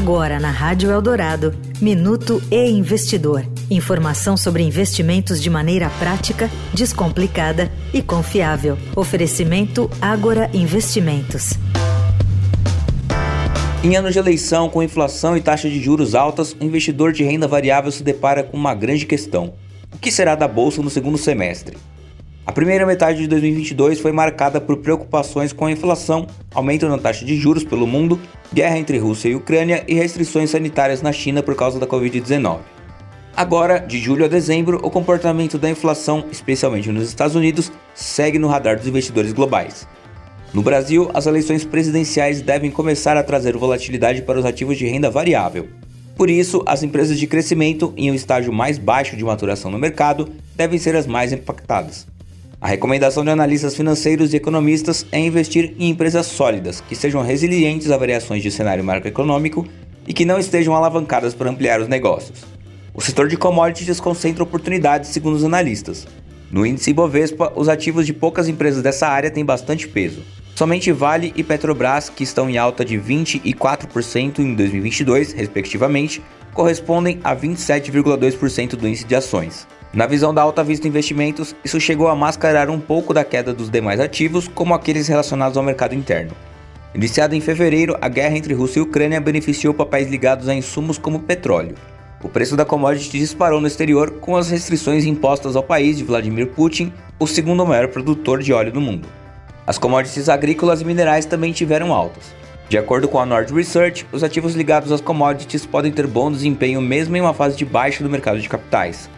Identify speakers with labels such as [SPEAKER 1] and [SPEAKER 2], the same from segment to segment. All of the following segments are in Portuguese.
[SPEAKER 1] Agora na Rádio Eldorado, Minuto e Investidor. Informação sobre investimentos de maneira prática, descomplicada e confiável. Oferecimento Agora Investimentos.
[SPEAKER 2] Em anos de eleição, com inflação e taxa de juros altas, o investidor de renda variável se depara com uma grande questão: o que será da bolsa no segundo semestre? A primeira metade de 2022 foi marcada por preocupações com a inflação, aumento na taxa de juros pelo mundo, guerra entre Rússia e Ucrânia e restrições sanitárias na China por causa da Covid-19. Agora, de julho a dezembro, o comportamento da inflação, especialmente nos Estados Unidos, segue no radar dos investidores globais. No Brasil, as eleições presidenciais devem começar a trazer volatilidade para os ativos de renda variável. Por isso, as empresas de crescimento em um estágio mais baixo de maturação no mercado devem ser as mais impactadas. A recomendação de analistas financeiros e economistas é investir em empresas sólidas, que sejam resilientes a variações de cenário macroeconômico e que não estejam alavancadas para ampliar os negócios. O setor de commodities concentra oportunidades, segundo os analistas. No índice Ibovespa, os ativos de poucas empresas dessa área têm bastante peso. Somente Vale e Petrobras, que estão em alta de 20% e 4% em 2022, respectivamente, correspondem a 27,2% do índice de ações. Na visão da Alta Vista Investimentos, isso chegou a mascarar um pouco da queda dos demais ativos, como aqueles relacionados ao mercado interno. Iniciada em fevereiro, a guerra entre Rússia e Ucrânia beneficiou papéis ligados a insumos como petróleo. O preço da commodity disparou no exterior com as restrições impostas ao país de Vladimir Putin, o segundo maior produtor de óleo do mundo. As commodities agrícolas e minerais também tiveram altas. De acordo com a Nord Research, os ativos ligados às commodities podem ter bom desempenho mesmo em uma fase de baixa do mercado de capitais.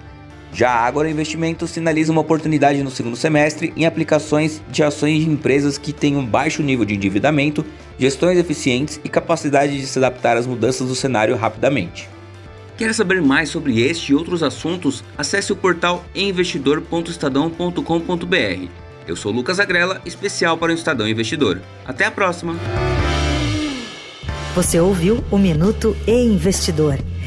[SPEAKER 2] Já a Agora Investimentos sinaliza uma oportunidade no segundo semestre em aplicações de ações de empresas que têm um baixo nível de endividamento, gestões eficientes e capacidade de se adaptar às mudanças do cenário rapidamente. Quer saber mais sobre este e outros assuntos? Acesse o portal investidor.estadão.com.br. Eu sou Lucas Agrela, especial para o Estadão Investidor. Até a próxima!
[SPEAKER 1] Você ouviu o Minuto e Investidor